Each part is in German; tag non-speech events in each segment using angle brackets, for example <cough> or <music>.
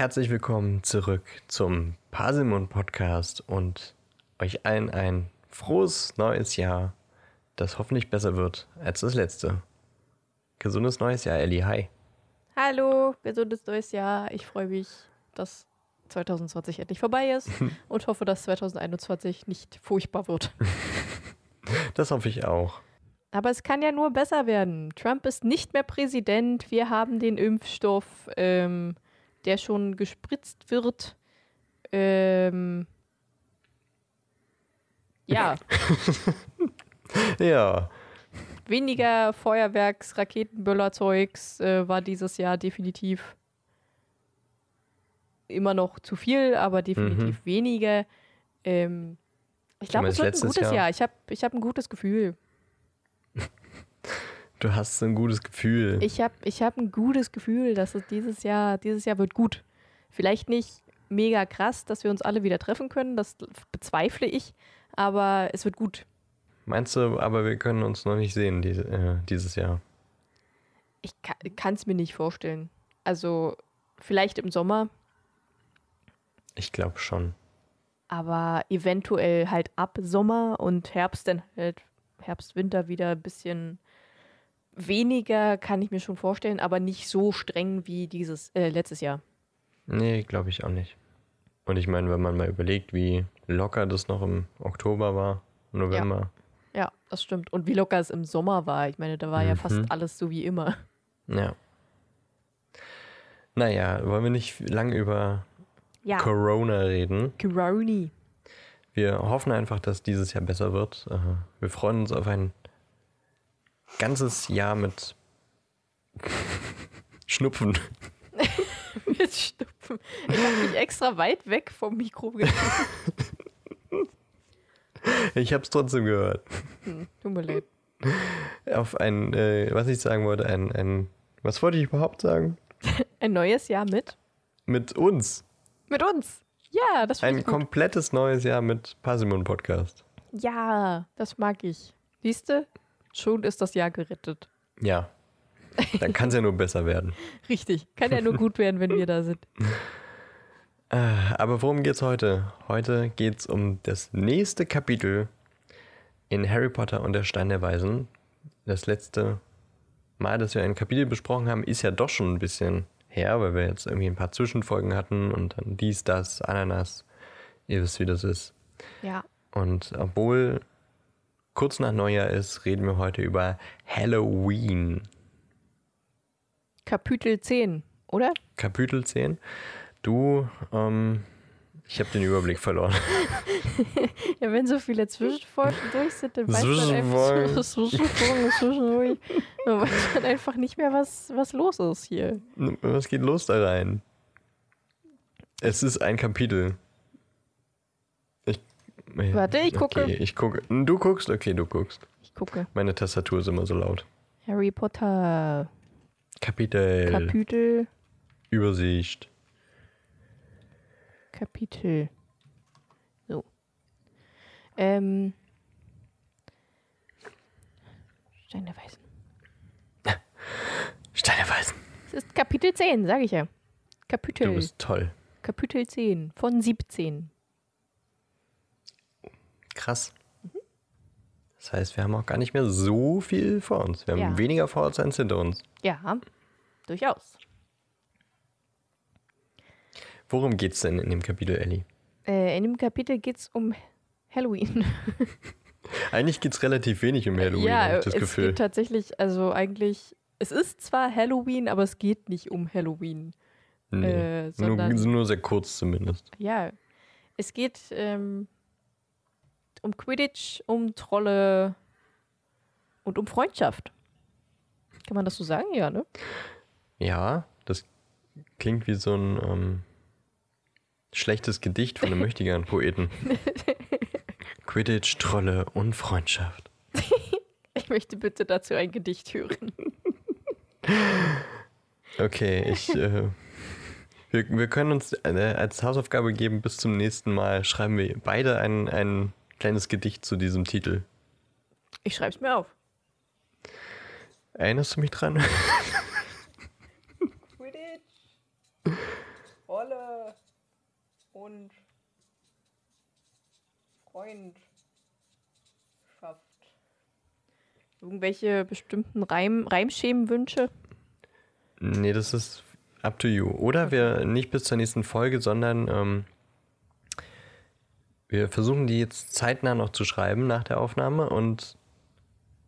herzlich willkommen zurück zum Pasimon Podcast und euch allen ein frohes neues Jahr, das hoffentlich besser wird als das letzte. Gesundes neues Jahr, Ellie. Hi. Hallo, gesundes neues Jahr. Ich freue mich, dass 2020 endlich vorbei ist <laughs> und hoffe, dass 2021 nicht furchtbar wird. <laughs> Das hoffe ich auch. Aber es kann ja nur besser werden. Trump ist nicht mehr Präsident. Wir haben den Impfstoff, ähm, der schon gespritzt wird. Ähm, ja, <laughs> Ja, weniger Feuerwerks, Raketenböllerzeugs äh, war dieses Jahr definitiv immer noch zu viel, aber definitiv weniger. Ähm, ich glaube, es wird ein gutes Jahr? Jahr. Ich habe ich hab ein gutes Gefühl. Du hast so ein gutes Gefühl. Ich habe ich hab ein gutes Gefühl, dass es dieses Jahr, dieses Jahr wird gut. Vielleicht nicht mega krass, dass wir uns alle wieder treffen können, das bezweifle ich, aber es wird gut. Meinst du, aber wir können uns noch nicht sehen diese, äh, dieses Jahr? Ich kann es mir nicht vorstellen. Also vielleicht im Sommer, Ich glaube schon. aber eventuell halt ab Sommer und Herbst dann halt Herbst, Winter wieder ein bisschen weniger, kann ich mir schon vorstellen, aber nicht so streng wie dieses äh, letztes Jahr. Nee, glaube ich auch nicht. Und ich meine, wenn man mal überlegt, wie locker das noch im Oktober war, November. Ja, das stimmt. Und wie locker es im Sommer war. Ich meine, da war ja Mhm. fast alles so wie immer. Ja. Naja, wollen wir nicht lang über Ja, Corona reden? Coroni. Wir hoffen einfach, dass dieses Jahr besser wird. Äh, Wir freuen uns auf ein ganzes Jahr mit Schnupfen. <laughs> Mit Stupfen. Ich habe mich extra weit weg vom Mikro gehalten. <laughs> Ich habe es trotzdem gehört. Tut mir leid. Auf ein, äh, was ich sagen wollte, ein, ein, was wollte ich überhaupt sagen? <laughs> Ein neues Jahr mit? Mit uns. Mit uns. Ja, das finde Ein ich gut. komplettes neues Jahr mit Pasimon Podcast. Ja, das mag ich. Siehst du? Schon ist das Jahr gerettet. Ja. Dann kann es ja nur besser werden. <laughs> Richtig. Kann ja nur gut werden, wenn wir da sind. <laughs> Äh, Aber worum geht's heute? Heute geht's um das nächste Kapitel in Harry Potter und der Stein der Weisen. Das letzte Mal, dass wir ein Kapitel besprochen haben, ist ja doch schon ein bisschen her, weil wir jetzt irgendwie ein paar Zwischenfolgen hatten und dann dies, das, Ananas. Ihr wisst, wie das ist. Ja. Und obwohl kurz nach Neujahr ist, reden wir heute über Halloween. Kapitel 10, oder? Kapitel 10. Du, ähm, ich habe den Überblick verloren. <laughs> Ja, wenn so viele Zwischenfolgen durch sind, dann weiß man einfach, Zwischenfolgen, <laughs> zwischendurch, dann weiß man einfach nicht mehr, was, was los ist hier. Was geht los da rein? Es ist ein Kapitel. Warte, ich gucke. Okay, ich gucke. Du guckst? Okay, du guckst. Ich gucke. Meine Tastatur ist immer so laut. Harry Potter Kapitel. Kapitel, Übersicht. Kapitel. So. Ähm. Stein der Weisen. <laughs> Stein der Weisen. Es ist Kapitel 10, sage ich ja. Du Kapitel. bist toll. Kapitel 10 von 17. Krass. Das heißt, wir haben auch gar nicht mehr so viel vor uns. Wir haben Ja. weniger vor uns als hinter uns. Ja, durchaus. Worum geht's denn in dem Kapitel, Ellie? Äh, in dem Kapitel geht es um Halloween. <laughs> Eigentlich geht's relativ wenig um Halloween, ja, habe ich das es Gefühl. geht tatsächlich, also eigentlich, es ist zwar Halloween, aber es geht nicht um Halloween. Nee. äh, sondern- nur, nur sehr kurz zumindest. Ja, es geht ähm, um Quidditch, um Trolle und um Freundschaft. Kann man das so sagen? Ja, ne? Ja, das klingt wie so ein ähm, schlechtes Gedicht von einem <laughs> mächtigen Poeten. Quidditch, Trolle und Freundschaft. <laughs> Ich möchte bitte dazu ein Gedicht hören. <laughs> Okay, ich. Äh, wir, wir können uns äh, als Hausaufgabe geben, bis zum nächsten Mal schreiben wir beide ein, ein kleines Gedicht zu diesem Titel. Ich schreibe es mir auf. Erinnerst du mich dran? <laughs> Quidditch. Rolle. und Freundschaft. Irgendwelche bestimmten Reim Reimschemenwünsche? Nee, das ist up to you. Oder wir nicht bis zur nächsten Folge, sondern ähm, wir versuchen die jetzt zeitnah noch zu schreiben nach der Aufnahme und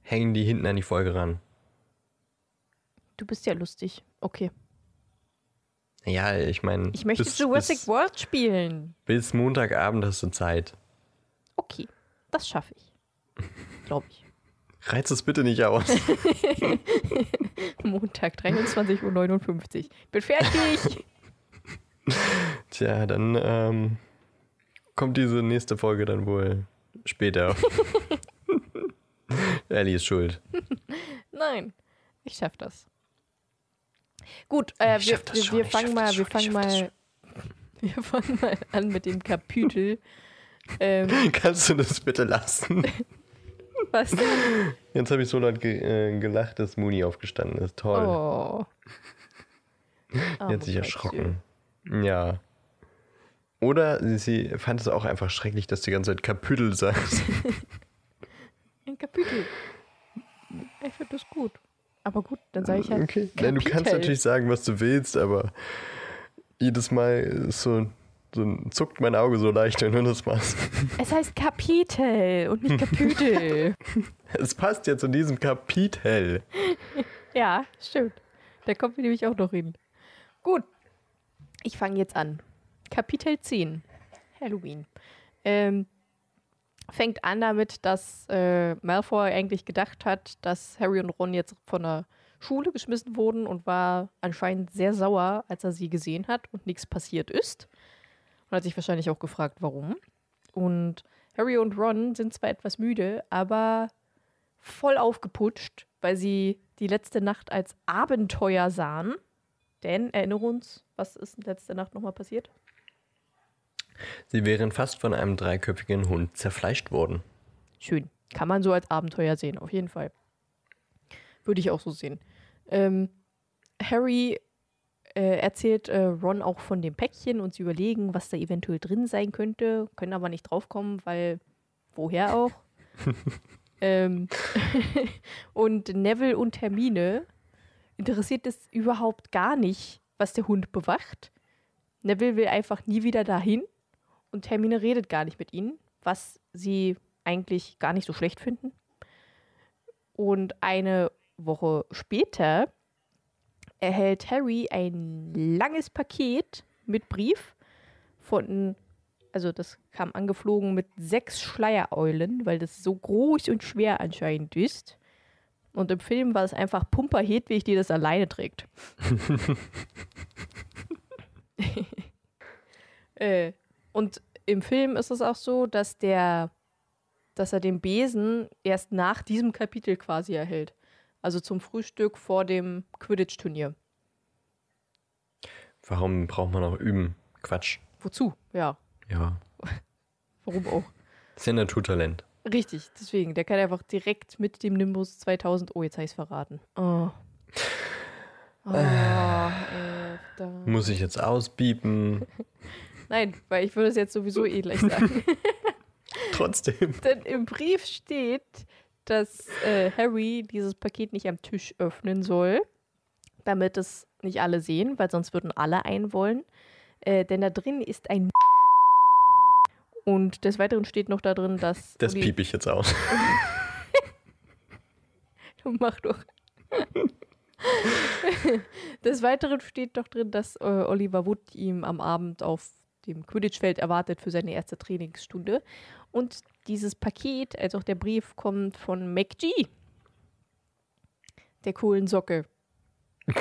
hängen die hinten an die Folge ran. Du bist ja lustig. Okay. Ja, ich meine. Ich möchte bis, Jurassic bis, World spielen. bis Montagabend hast du Zeit. Okay, das schaffe ich. <laughs> Glaube ich. Reiz es bitte nicht aus. <laughs> Montag, 23.59 Uhr. Bin fertig. <laughs> Tja, dann ähm, kommt diese nächste Folge dann wohl später. <laughs> Ellie ist schuld. Nein, ich schaffe das. Gut, äh, wir, schaff wir, wir fangen schaff mal, wir fangen schaff mal, <laughs> wir fangen mal an mit dem Kapitel. Ähm, <laughs> Kannst du das bitte lassen? was denn? Jetzt habe ich so laut ge äh, gelacht, dass Mooney aufgestanden ist. Toll. Oh. Die hat sich erschrocken. Ja. Oder sie, fand es auch einfach schrecklich, dass die ganze Zeit Kapitel sagt. Kätzchen. <laughs> Ein Kapitel. Ich finde das gut. Aber gut, dann sage ich halt. Okay. Nein, du kannst natürlich sagen, was du willst, aber jedes Mal ist so, so zuckt mein Auge so leicht, wenn du das machst. Es heißt Kapitel und nicht Kapitel. <laughs> Es passt ja zu diesem Kapitel. <laughs> ja, stimmt. Da kommen wir nämlich auch noch hin. Gut. Ich fange jetzt an. Kapitel 10. Halloween. Ähm, fängt an damit, dass äh, Malfoy eigentlich gedacht hat, dass Harry und Ron jetzt von der Schule geschmissen wurden und war anscheinend sehr sauer, als er sie gesehen hat und nichts passiert ist. Und hat sich wahrscheinlich auch gefragt, warum. Und Harry und Ron sind zwar etwas müde, aber voll aufgeputscht, weil sie die letzte Nacht als Abenteuer sahen. Denn, erinnere uns, was ist letzte Nacht nochmal passiert? Sie wären fast von einem dreiköpfigen Hund zerfleischt worden. Schön. Kann man so als Abenteuer sehen, auf jeden Fall. Würde ich auch so sehen. Ähm, Harry äh, erzählt äh, Ron auch von dem Päckchen und sie überlegen, was da eventuell drin sein könnte, können aber nicht draufkommen, weil woher auch? <laughs> ähm, <laughs> und Neville und Hermine interessiert es überhaupt gar nicht, was der Hund bewacht. Neville will einfach nie wieder dahin und Hermine redet gar nicht mit ihnen, was sie eigentlich gar nicht so schlecht finden. Und eine Woche später erhält Harry ein langes Paket mit Brief von, also das kam angeflogen mit sechs Schleiereulen, weil das so groß und schwer anscheinend ist. Und im Film war es einfach Pumper Hedwig, die das alleine trägt. <laughs> <laughs> äh, und im Film ist es auch so, dass der, dass er den Besen erst nach diesem Kapitel quasi erhält. Also zum Frühstück vor dem Quidditch-Turnier. Warum braucht man auch üben? Quatsch. Wozu? Ja, Ja. <laughs> warum auch? Das ist ja Naturtalent. Richtig, deswegen. Der kann einfach direkt mit dem Nimbus 2000. Oh, jetzt habe ich es verraten. Oh. <sighs> Oh, äh. Muss ich jetzt ausbiepen? <laughs> Nein, weil ich würde es jetzt sowieso eh gleich sagen. <laughs> Trotzdem. Denn im Brief steht, dass äh, Harry dieses Paket nicht am Tisch öffnen soll, damit es nicht alle sehen, weil sonst würden alle ein wollen. Äh, denn da drin ist ein <laughs> und des Weiteren steht noch da drin, dass Das piep ich jetzt aus. <laughs> Mach doch. Des Weiteren steht doch drin, dass äh, Oliver Wood ihm am Abend auf dem Quidditch-Feld erwartet für seine erste Trainingsstunde. Und dieses Paket, als auch der Brief, kommt von MacG. Der coolen Socke. <laughs>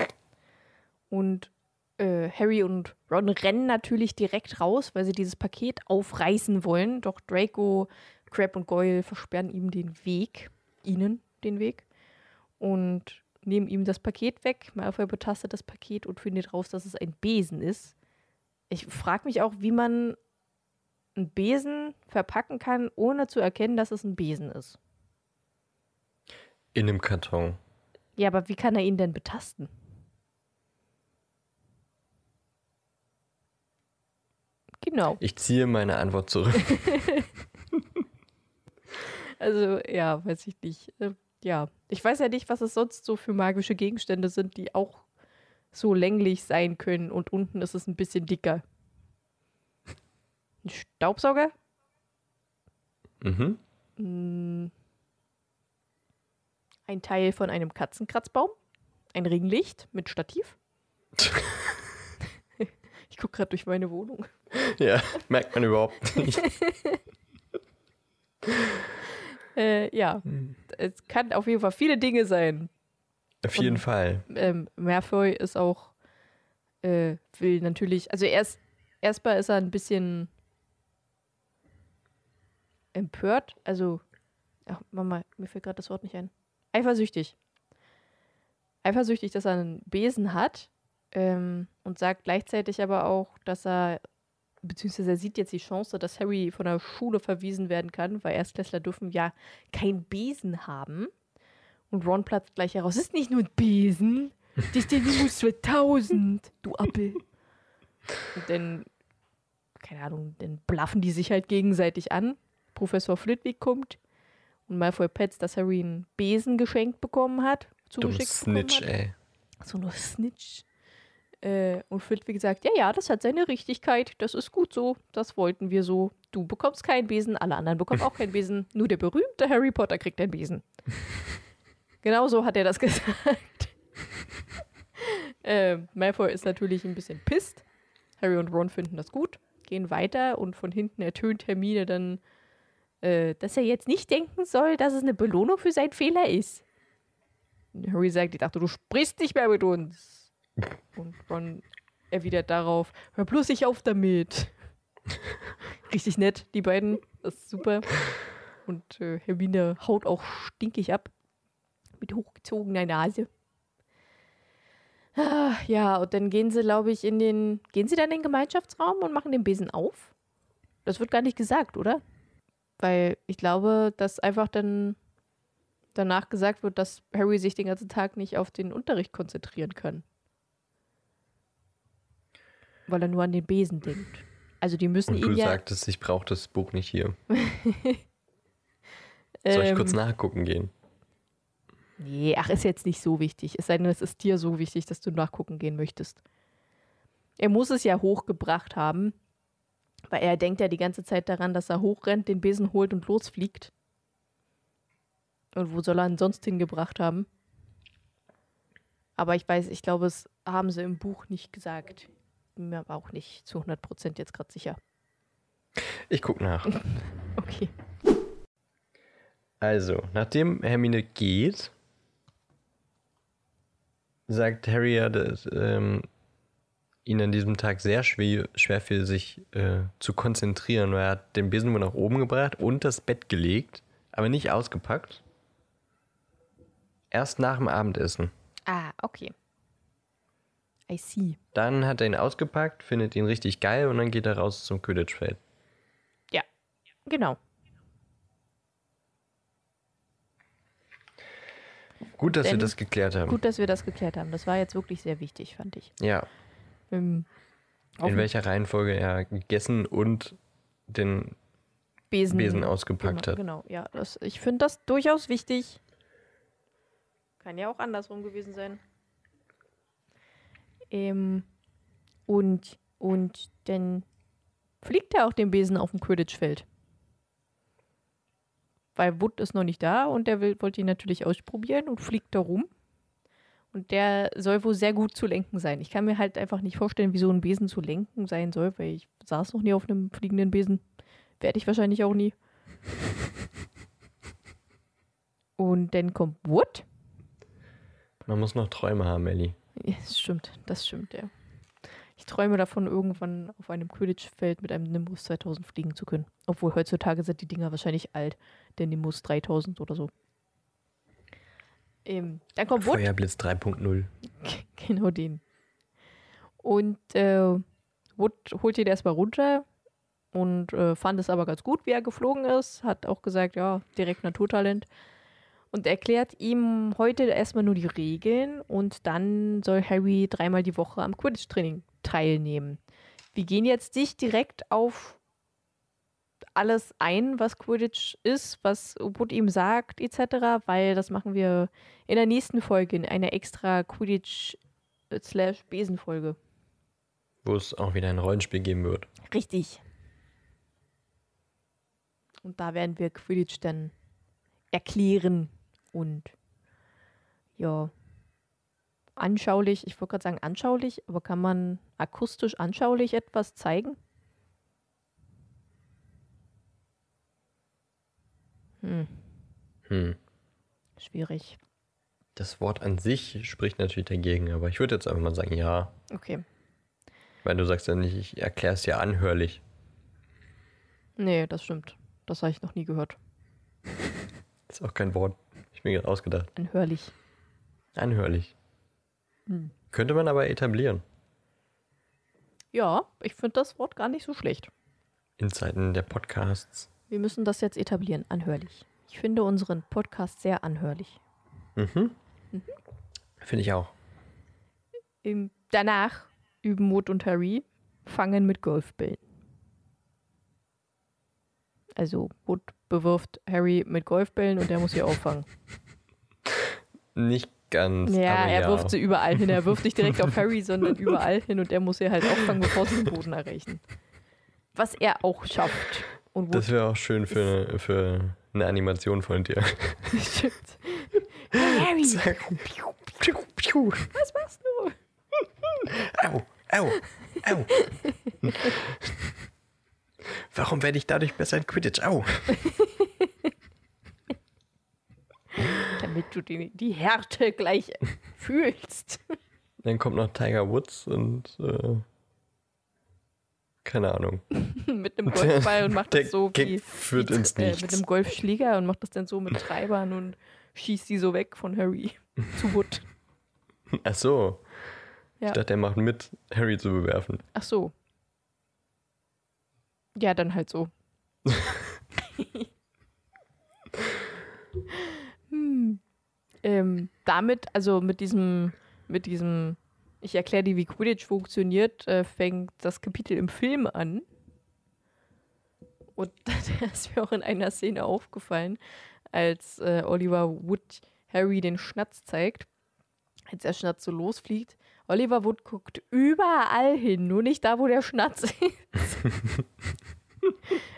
Und äh, Harry und Ron rennen natürlich direkt raus, weil sie dieses Paket aufreißen wollen. Doch Draco, Crab und Goyle versperren ihm den Weg. Ihnen den Weg und nehmen ihm das Paket weg. Malfoy betastet das Paket und findet raus, dass es ein Besen ist. Ich frage mich auch, wie man einen Besen verpacken kann, ohne zu erkennen, dass es ein Besen ist. In einem Karton. Ja, aber wie kann er ihn denn betasten? Genau. Ich ziehe meine Antwort zurück. <laughs> Also, ja, weiß ich nicht. Äh, ja, ich weiß ja nicht, was es sonst so für magische Gegenstände sind, die auch so länglich sein können und unten ist es ein bisschen dicker. Ein Staubsauger? mhm. Mm. Ein Teil von einem Katzenkratzbaum? Ein Ringlicht mit Stativ? <laughs> ich gucke gerade durch meine Wohnung. Ja, merkt man überhaupt nicht. <laughs> Äh, ja, Hm. es kann auf jeden Fall viele Dinge sein. Auf jeden Und- Fall. ähm, Malfoy ist auch, äh, will natürlich, also erst, erstmal ist er ein bisschen empört, also, ach, Mama, mir fällt gerade das Wort nicht ein. Eifersüchtig. Eifersüchtig, dass er einen Besen hat ähm, und sagt gleichzeitig aber auch, dass er, beziehungsweise er sieht jetzt die Chance, dass Harry von der Schule verwiesen werden kann, weil Erstklässler dürfen ja keinen Besen haben. Und Ron platzt gleich heraus. Es ist nicht nur ein Besen. Das ist der Nimbus 2000, du Appel. Und dann, keine Ahnung, dann blaffen die sich halt gegenseitig an. Professor Flitwick kommt und Malfoy petzt, dass Harry einen Besen geschenkt bekommen hat. Zugeschickt Snitch, bekommen hat. ey. So nur Snitch. Äh, und Flitwick sagt, ja, ja, das hat seine Richtigkeit. Das ist gut so. Das wollten wir so. Du bekommst keinen Besen, alle anderen bekommen auch keinen Besen. Nur der berühmte Harry Potter kriegt einen Besen. <laughs> genau so hat er das <laughs> gesagt. äh, Malfoy ist natürlich ein bisschen pisst. Harry und Ron finden das gut, gehen weiter und von hinten ertönt Hermine dann, äh, dass er jetzt nicht denken soll, dass es eine Belohnung für seinen Fehler ist. Und Harry sagt, ich dachte, du sprichst nicht mehr mit uns. Und Ron erwidert darauf, hör bloß nicht auf damit. Richtig nett, die beiden. Das ist super. Und äh, Hermine haut auch stinkig ab. Mit hochgezogener Nase. Ah, ja, und dann gehen sie, glaube ich, in den. Gehen sie dann in den Gemeinschaftsraum und machen den Besen auf? Das wird gar nicht gesagt, oder? Weil ich glaube, dass einfach dann danach gesagt wird, dass Harry sich den ganzen Tag nicht auf den Unterricht konzentrieren kann. Weil er nur an den Besen denkt. Also die müssen Und ihn du ja. sagtest, ich brauche das Buch nicht hier. <laughs> Soll ich ähm, kurz nachgucken gehen? Nee, ach, ist jetzt nicht so wichtig. Es sei denn, es ist dir so wichtig, dass du nachgucken gehen möchtest. Er muss es ja hochgebracht haben, weil er denkt ja die ganze Zeit daran, dass er hochrennt, den Besen holt und losfliegt. Und wo soll er ihn sonst hingebracht haben? Aber ich weiß, ich glaube, es haben sie im Buch nicht gesagt. Bin mir aber auch nicht zu 100% jetzt gerade sicher. Ich guck nach. <laughs> Okay. Also, nachdem Hermine geht, sagt Harry ja, dass ähm, ihn an diesem Tag sehr schwer, schwer fiel, sich äh, zu konzentrieren, weil er hat den Besen wohl nach oben gebracht und das Bett gelegt, aber nicht ausgepackt. Erst nach dem Abendessen. Ah, okay. I see. Dann hat er ihn ausgepackt, findet ihn richtig geil und dann geht er raus zum Quidditch-Feld. Ja, genau. Gut, dass wir Denn- das geklärt haben. Gut, dass wir das geklärt haben. Das war jetzt wirklich sehr wichtig, fand ich. Ja, Ähm, in welcher Reihenfolge er gegessen und den Besen, Besen ausgepackt genau, hat. Genau, ja. Das, ich finde das durchaus wichtig. Kann ja auch andersrum gewesen sein. Ähm, und, und dann fliegt er auch den Besen auf dem Quidditch-Feld. Weil Wood ist noch nicht da und der will, wollte ihn natürlich ausprobieren und fliegt da rum. Und der soll wohl sehr gut zu lenken sein. Ich kann mir halt einfach nicht vorstellen, wie so ein Besen zu lenken sein soll, weil ich saß noch nie auf einem fliegenden Besen. Werde ich wahrscheinlich auch nie. <laughs> Und dann kommt Wood. Man muss noch Träume haben, Ellie. Ja, das stimmt, das stimmt, ja. Ich träume davon, irgendwann auf einem Quidditch-Feld mit einem Nimbus 2000 fliegen zu können. Obwohl heutzutage sind die Dinger wahrscheinlich alt. Der Nimbus 3000 oder so. Ähm, dann kommt Wood. Feuerblitz 3.0. <laughs> Genau den. Und äh, Wood holt ihn erstmal runter und äh, fand es aber ganz gut, wie er geflogen ist. Hat auch gesagt, ja, direkt Naturtalent. Und erklärt ihm heute erstmal nur die Regeln und dann soll Harry dreimal die Woche am Quidditch-Training teilnehmen. wir gehen jetzt nicht direkt auf alles ein, was Quidditch ist, was Wood ihm sagt, etc., weil das machen wir in der nächsten Folge, in einer extra Quidditch slash Besenfolge. Wo es auch wieder ein Rollenspiel geben wird. Richtig. Und da werden wir Quidditch dann erklären und ja, anschaulich, ich wollte gerade sagen anschaulich, aber kann man akustisch anschaulich etwas zeigen? Hm. Hm. Schwierig. Das Wort an sich spricht natürlich dagegen, aber ich würde jetzt einfach mal sagen, ja. Okay. Weil du sagst ja nicht, ich erkläre es ja anhörlich. Nee, das stimmt. Das habe ich noch nie gehört. <laughs> Ist auch kein Wort. Ich bin gerade ausgedacht. Anhörlich. Anhörlich. Hm. Könnte man aber etablieren. Ja, ich finde das Wort gar nicht so schlecht. In Zeiten der Podcasts. Wir müssen das jetzt etablieren, anhörlich. Ich finde unseren Podcast sehr anhörlich. Mhm. Finde ich auch. Im, danach üben Wood und Harry fangen mit Golfbällen. Also Wood bewirft Harry mit Golfbällen und der muss sie auffangen. <laughs> Nicht ganz. Ja, er ja. wirft sie überall hin. Er wirft nicht direkt auf Harry, <laughs> sondern überall hin und er muss sie halt auffangen, bevor sie den Boden erreichen. Was er auch schafft. Und Wood Das wäre auch schön für, eine- für eine Animation von dir. <laughs> Stimmt. Harry, Piu, piu, piu. was machst du? Au, au, au. Warum werde ich dadurch besser in Quidditch? Au. <laughs> Damit du die, die Härte gleich fühlst. Dann kommt noch Tiger Woods und äh, keine Ahnung. <laughs> mit einem Golfball und macht das so Gag wie, führt wie ins äh, Nichts. mit einem Golfschläger und macht das dann so mit Treibern und schießt die so weg von Harry <laughs> zu Wood. Ach so. Ja. Ich dachte, er macht mit, Harry zu bewerfen. Ach so. Ja, dann halt so. <laughs> hm. ähm, damit, also mit diesem, mit diesem, ich erkläre dir, wie Quidditch funktioniert, äh, fängt das Kapitel im Film an. Und <laughs> da ist mir auch in einer Szene aufgefallen, als äh, Oliver Wood Harry den Schnatz zeigt, als der Schnatz so losfliegt. Oliver Wood guckt überall hin, nur nicht da, wo der Schnatz <laughs> ist. <laughs>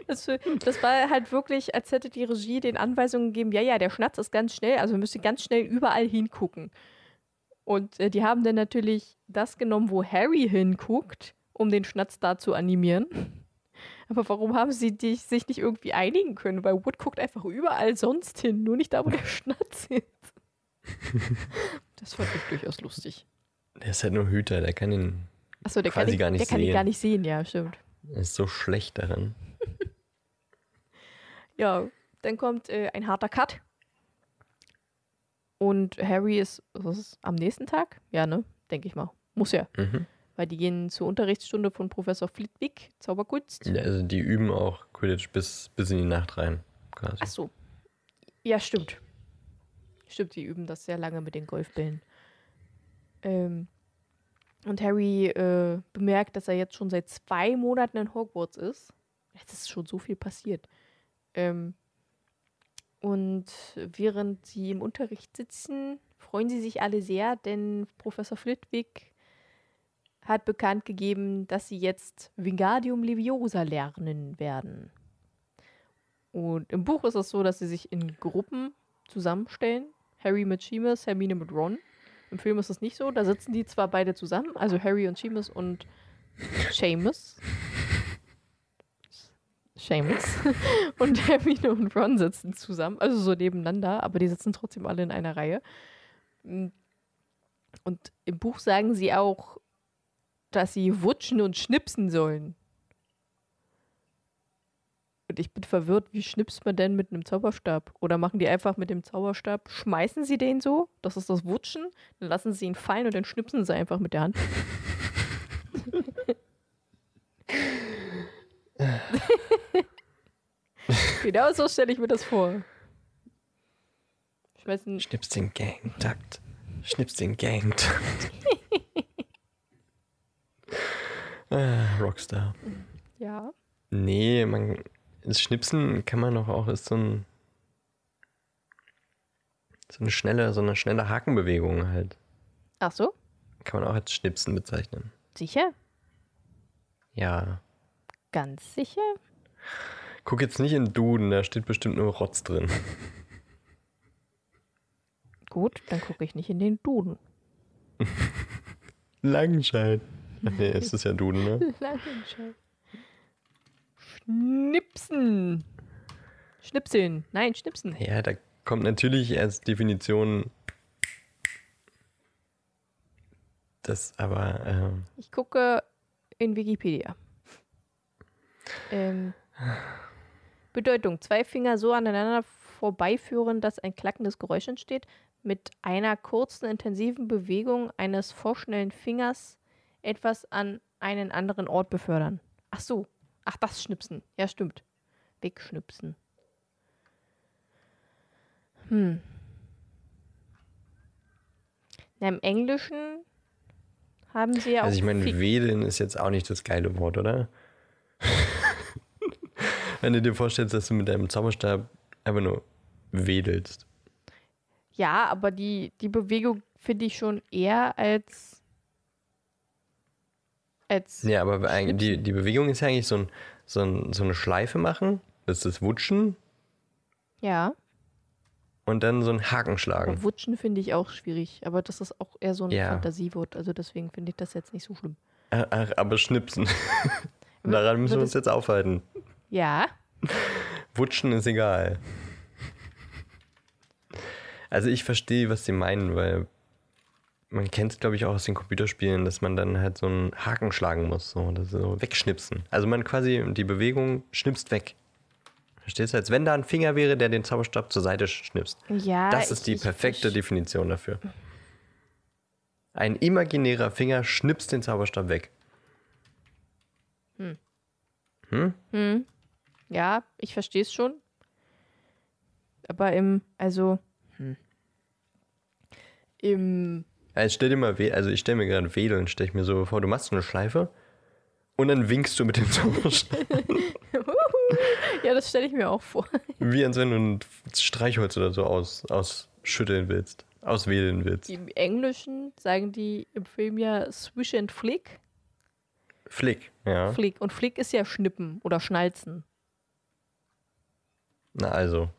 Das, das war halt wirklich, als hätte die Regie den Anweisungen gegeben, ja, ja, der Schnatz ist ganz schnell, also wir müssen ganz schnell überall hingucken. Und äh, die haben dann natürlich das genommen, wo Harry hinguckt, um den Schnatz da zu animieren. <laughs> Aber warum haben sie die, sich nicht irgendwie einigen können? Weil Wood guckt einfach überall sonst hin, nur nicht da, wo der <laughs> Schnatz ist. <laughs> Das fand ich durchaus lustig. Der ist halt nur Hüter, der kann ihn. Achso, der Quasi kann, ihn, gar nicht der kann ihn sehen. gar nicht sehen, ja, stimmt. Er ist so schlecht darin. Ja, dann kommt äh, ein harter Cut. Und Harry ist, was ist am nächsten Tag? Ja, ne? Denke ich mal. Muss ja. Mhm. Weil die gehen zur Unterrichtsstunde von Professor Flitwick, Zauberkunst. Ja, also die üben auch Quidditch bis, bis in die Nacht rein. Quasi. Ach so. Ja, stimmt. Stimmt, die üben das sehr lange mit den Golfbällen. Ähm, und Harry äh, bemerkt, dass er jetzt schon seit zwei Monaten in Hogwarts ist. Jetzt ist schon so viel passiert. Ähm, und während sie im Unterricht sitzen, freuen sie sich alle sehr, denn Professor Flitwick hat bekannt gegeben, dass sie jetzt Wingardium Leviosa lernen werden. Und im Buch ist es so, dass sie sich in Gruppen zusammenstellen. Harry mit Seamus, Hermine mit Ron. Im Film ist es nicht so. Da sitzen die zwar beide zusammen, also Harry und Seamus und Seamus. Seamus. <laughs> und Hermine und Ron sitzen zusammen, also so nebeneinander, aber die sitzen trotzdem alle in einer Reihe. Und im Buch sagen sie auch, dass sie wutschen und schnipsen sollen. Und ich bin verwirrt, wie schnipst man denn mit einem Zauberstab? Oder machen die einfach mit dem Zauberstab, schmeißen sie den so, das ist das Wutschen, dann lassen sie ihn fallen und dann schnipsen sie einfach mit der Hand. <laughs> <laughs> genau so stelle ich mir das vor. Schmeißen, Schnips den Gang-Takt. Schnips den Gang-Takt. <laughs> Ah, Rockstar. Ja. Nee, man, das Schnipsen kann man doch auch, ist so ein, so eine schnelle, so eine schnelle Hakenbewegung halt. Ach so? Kann man auch als Schnipsen bezeichnen. Sicher? Ja. Ganz sicher? Guck jetzt nicht in Duden, da steht bestimmt nur Rotz drin. Gut, dann gucke ich nicht in den Duden. <laughs> Langenscheid. Nee, es ist ja Duden, ne? <laughs> Langenscheid. Schnipsen. Schnipseln. Nein, schnipsen. Ja, da kommt natürlich als Definition das aber, ähm, Ich gucke in Wikipedia. Ähm, Bedeutung: Zwei Finger so aneinander vorbeiführen, dass ein klackendes Geräusch entsteht. Mit einer kurzen, intensiven Bewegung eines vorschnellen Fingers etwas an einen anderen Ort befördern. Ach so. Ach, das Schnipsen. Ja, stimmt. Wegschnipsen. Hm. Na, Im Englischen haben sie ja also ich auch meine, Fick- wedeln ist jetzt auch nicht das geile Wort, oder? <laughs> Wenn du dir vorstellst, dass du mit deinem Zauberstab einfach nur wedelst. Ja, aber die, die Bewegung finde ich schon eher als. als Ja, aber die, die Bewegung ist ja eigentlich so, ein, so, ein, so eine Schleife machen, das ist das Wutschen ja. und dann so ein Haken schlagen. Aber Wutschen finde ich auch schwierig, aber das ist auch eher so ein Ja. Fantasiewort, also deswegen finde ich das jetzt nicht so schlimm. Ach, aber schnipsen. <laughs> Daran müssen wir uns jetzt aufhalten. Ja, Wutschen ist egal. Also ich verstehe, was sie meinen, weil man kennt es, glaube ich, auch aus den Computerspielen, dass man dann halt so einen Haken schlagen muss, so, oder so wegschnipsen. Also man quasi die Bewegung schnipst weg. Verstehst du? Als wenn da ein Finger wäre, der den Zauberstab zur Seite schnipst. ja. Das ist ich- die ich perfekte versch- Definition dafür. Ein imaginärer Finger schnipst den Zauberstab weg. Hm. Ja, ich verstehe es schon. Aber im, also. Hm. Im. Also stell dir mal, also ich stelle mir gerade Wedeln, stelle ich mir so vor, du machst so eine Schleife und dann winkst du mit dem <laughs> Zauberstab. <laughs> Ja, das stelle ich mir auch vor. Wie als wenn du ein Streichholz oder so aus, ausschütteln willst, auswählen willst. Im Englischen sagen die im Film ja Swish and Flick. Flick, ja. Flick. Und Flick ist ja Schnippen oder Schnalzen. Na also.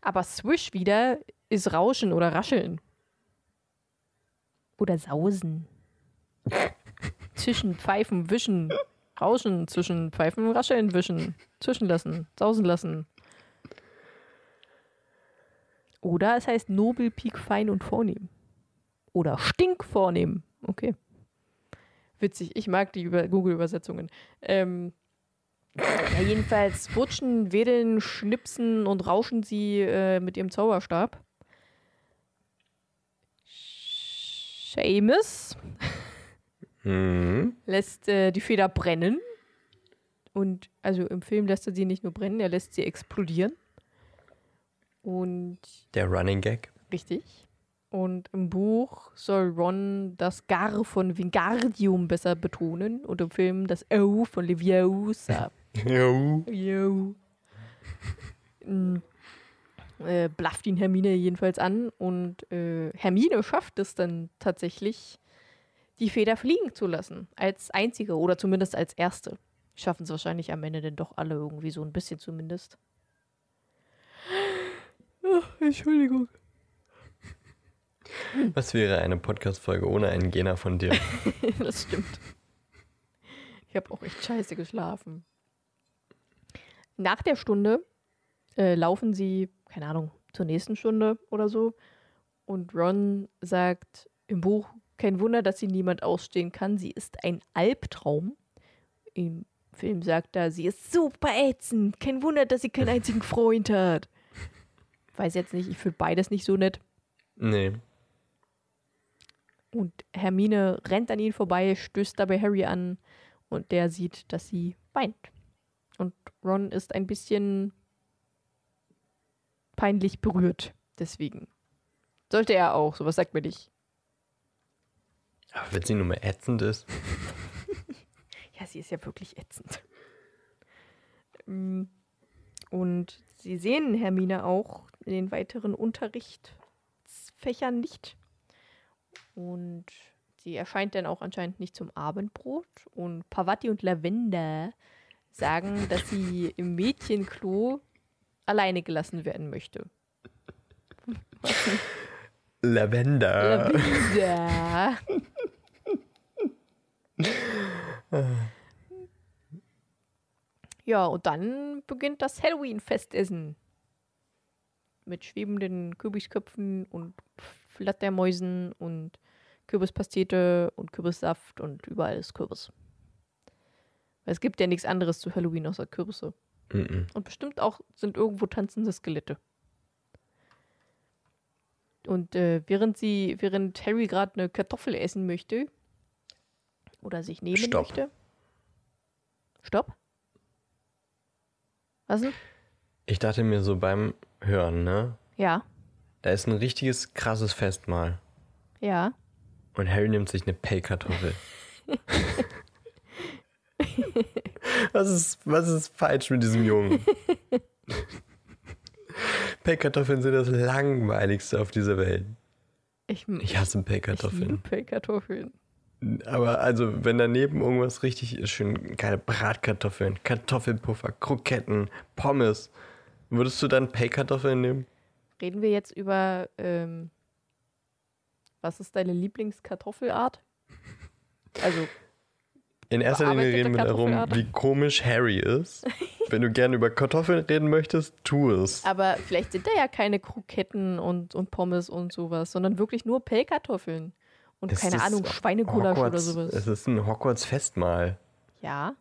Aber Swish wieder ist Rauschen oder Rascheln. Oder Sausen. <laughs> zwischen Pfeifen wischen. Rauschen zwischen Pfeifen rascheln wischen. Zwischenlassen. Sausen lassen. Oder es heißt nobel, pik, fein und vornehm. Oder stink vornehm. Okay. Witzig, ich mag die Über Google-Übersetzungen. Ähm, ja, jedenfalls wutschen, wedeln, schnipsen und rauschen sie äh, mit ihrem Zauberstab. Seamus Mhm. lässt äh, die Feder brennen. Und also im Film lässt er sie nicht nur brennen, er lässt sie explodieren. Und Der Running Gag. richtig. Und im Buch soll Ron das Gar von Wingardium besser betonen und im Film das O von Leviosa. Jo. Jo. Mm, äh, blafft ihn Hermine jedenfalls an und äh, Hermine schafft es dann tatsächlich, die Feder fliegen zu lassen. Als einzige oder zumindest als erste. Schaffen es wahrscheinlich am Ende denn doch alle irgendwie so ein bisschen zumindest. Ach, Entschuldigung. Was wäre eine Podcast-Folge ohne einen Gena von dir? <laughs> das stimmt. Ich habe auch echt scheiße geschlafen. Nach der Stunde äh, laufen sie, keine Ahnung, zur nächsten Stunde oder so. Und Ron sagt im Buch, kein Wunder, dass sie niemand ausstehen kann. Sie ist ein Albtraum. Im Film sagt er, sie ist super ätzend. Kein Wunder, dass sie keinen einzigen <laughs> Freund hat. Weiß jetzt nicht, ich finde beides nicht so nett. Nee. Und Hermine rennt an ihn vorbei, stößt dabei Harry an und der sieht, dass sie weint. Und Ron ist ein bisschen peinlich berührt deswegen. Sollte er auch, sowas sagt mir nicht. Aber wenn sie nur mal ätzend ist. <laughs> sie ist ja wirklich ätzend. Ähm, Und sie sehen Hermine auch in den weiteren Unterrichtsfächern nicht. Und sie erscheint dann auch anscheinend nicht zum Abendbrot. Und Pavati und Lavender sagen, dass sie im Mädchenklo alleine gelassen werden möchte. Lavender. Lavender. Ja, und dann beginnt das Halloween-Festessen. Mit schwebenden Kürbisköpfen und Flattermäusen und Kürbispastete und Kürbissaft und überall ist Kürbis. Weil es gibt ja nichts anderes zu Halloween außer Kürbisse. Mhm. Und bestimmt auch sind irgendwo tanzende Skelette. Und äh, während sie, während Harry gerade eine Kartoffel essen möchte oder sich nehmen Stopp. möchte. Stopp. Was denn? Ich dachte mir so beim Hören, ne? Ja, Da ist ein richtiges krasses Festmahl. ja. Und Harry nimmt sich eine Pellkartoffel. <laughs> was, ist, was ist falsch mit diesem Jungen? <laughs> Pellkartoffeln sind das langweiligste auf dieser Welt. Ich, Ich hasse ich liebe Pellkartoffeln. Pellkartoffeln. Aber also, wenn daneben irgendwas richtig ist, schön geile Bratkartoffeln, Kartoffelpuffer, Kroketten, Pommes, würdest du dann Pellkartoffeln nehmen? Reden wir jetzt über, ähm, was ist deine Lieblingskartoffelart? Also, In erster Linie reden wir darum, wie komisch Harry ist. <laughs> Wenn du gerne über Kartoffeln reden möchtest, tu es. aber vielleicht sind da ja keine Kroketten und, und Pommes und sowas, sondern wirklich nur Pellkartoffeln. Und Es keine ist Ahnung, Schweinegulasch oder sowas. Es ist ein Hogwarts-Festmahl. Ja.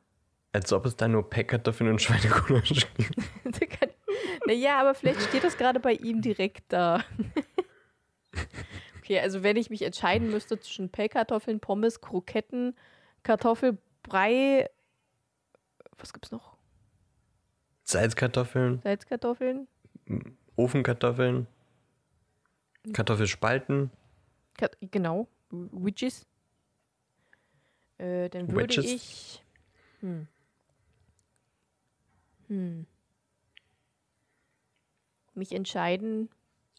Als ob es da nur Pellkartoffeln und Schweinegulasch gibt. <laughs> naja, aber vielleicht steht das gerade bei ihm direkt da. <laughs> okay, also wenn ich mich entscheiden müsste zwischen Pellkartoffeln, Pommes, Kroketten, Kartoffelbrei, was gibt's noch? Salzkartoffeln, Salzkartoffeln? Ofenkartoffeln, Kartoffelspalten, Kat genau, Witches. Äh, dann würde Wedges? ich. Hm. Hm. Mich entscheiden.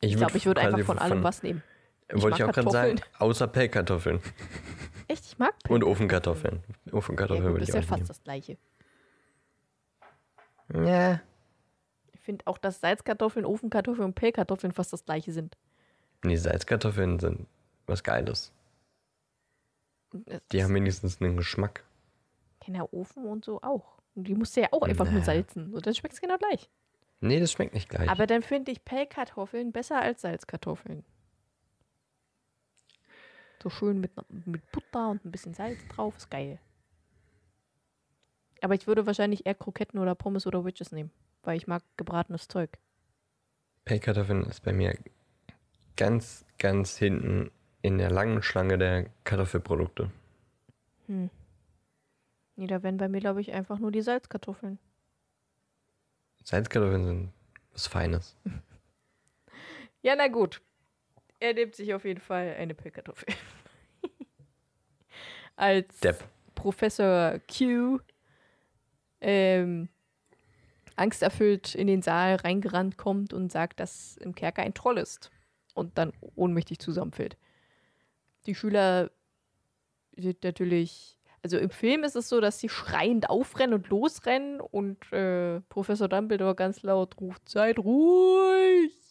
Ich glaube, ich würde einfach von allem was nehmen. ich Wollte ich mag auch gerade sagen, außer Pellkartoffeln <laughs> Echt, ich mag und Pellkartoffeln. Ofenkartoffeln. Ja, Ofenkartoffeln gut, würde das ich ist ja auch fast das gleiche. Ja. Ich finde auch, dass Salzkartoffeln, Ofenkartoffeln und Pellkartoffeln fast das gleiche sind. Nee, Salzkartoffeln sind was Geiles. Das Die haben wenigstens einen Geschmack. Genau, Ofen und so auch. Und die musst du ja auch einfach nur Nee. salzen. Und dann schmeckt es genau gleich. Nee, das schmeckt nicht gleich. Aber dann finde ich Pellkartoffeln besser als Salzkartoffeln. So schön mit, mit Butter und ein bisschen Salz drauf, ist geil. Aber ich würde wahrscheinlich eher Kroketten oder Pommes oder Wedges nehmen, weil ich mag gebratenes Zeug. Pellkartoffeln ist bei mir ganz, ganz hinten in der langen Schlange der Kartoffelprodukte. Hm. Nee, da wären bei mir, glaube ich, einfach nur die Salzkartoffeln. Salzkartoffeln sind was Feines. <laughs> Ja, na gut. Er nimmt sich auf jeden Fall eine Pellkartoffel. <laughs> Als Depp. Professor Q ähm, angsterfüllt in den Saal reingerannt kommt und sagt, dass im Kerker ein Troll ist und dann ohnmächtig zusammenfällt. Die Schüler sind natürlich, also im Film ist es so, dass sie schreiend aufrennen und losrennen und äh, Professor Dumbledore ganz laut ruft, seid ruhig!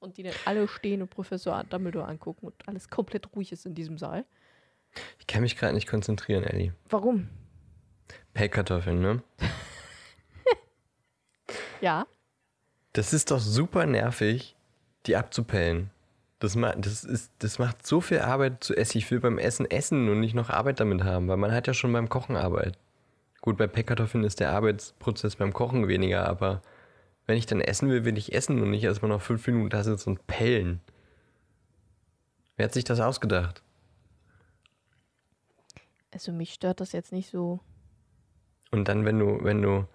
Und die dann alle stehen und Professor Dumbledore angucken und alles komplett ruhig ist in diesem Saal. Ich kann mich gerade nicht konzentrieren, Ellie. Warum? Pellkartoffeln, ne? <laughs> Ja, Das ist doch super nervig, die abzupellen. Das, ma das, ist, das macht so viel Arbeit zu essen. Ich will beim Essen essen und nicht noch Arbeit damit haben, weil man hat ja schon beim Kochen Arbeit. Gut, bei Pellkartoffeln ist der Arbeitsprozess beim Kochen weniger, aber wenn ich dann essen will, will ich essen und nicht erstmal noch fünf Minuten da sitzen und pellen. Wer hat sich das ausgedacht? also mich stört das jetzt nicht so. Und dann, wenn du, wenn du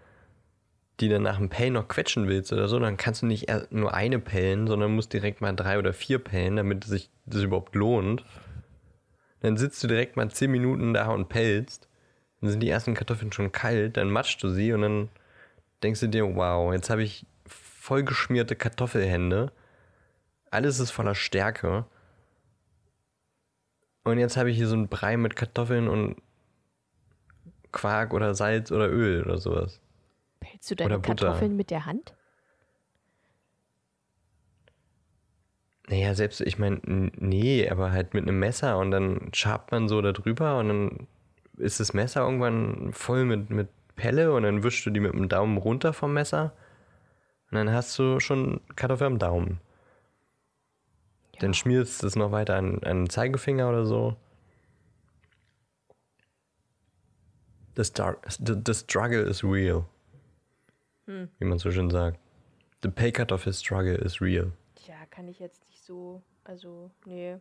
die dann nach dem Pellen noch quetschen willst oder so, dann kannst du nicht nur eine pellen, sondern musst direkt mal drei oder vier pellen, damit es sich das überhaupt lohnt. Dann sitzt du direkt mal zehn Minuten da und pellst. dann sind die ersten Kartoffeln schon kalt, dann matschst du sie und dann denkst du dir, wow, jetzt habe ich vollgeschmierte Kartoffelhände. Alles ist voller Stärke. Und jetzt habe ich hier so einen Brei mit Kartoffeln und Quark oder Salz oder Öl oder sowas. Hältst du deine Kartoffeln mit der Hand? Naja, selbst, ich meine, nee, aber halt mit einem Messer und dann schabt man so da drüber und dann ist das Messer irgendwann voll mit, mit Pelle und dann wischst du die mit dem Daumen runter vom Messer und dann hast du schon Kartoffel am Daumen. Ja. Dann schmierst du es noch weiter an, an den Zeigefinger oder so. The, star, the, the struggle is real. Hm. Wie man so schön sagt. The pay cut of his struggle is real. Ja, kann ich jetzt nicht so, also, nee.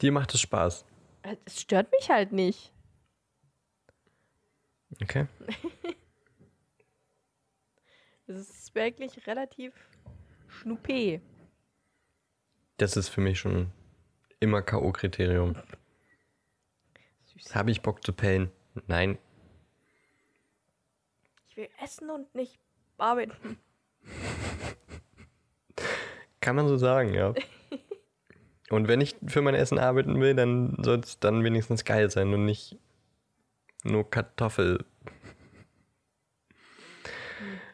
Dir macht es Spaß. Äh, es stört mich halt nicht. Okay. <laughs> Es ist wirklich relativ schnuppé. Das ist für mich schon immer K.O.-Kriterium. Habe ich Bock zu pellen? Nein. Ich will essen und nicht arbeiten. <laughs> Kann man so sagen, ja. <laughs> Und wenn ich für mein Essen arbeiten will, dann soll es dann wenigstens geil sein und nicht nur Kartoffel.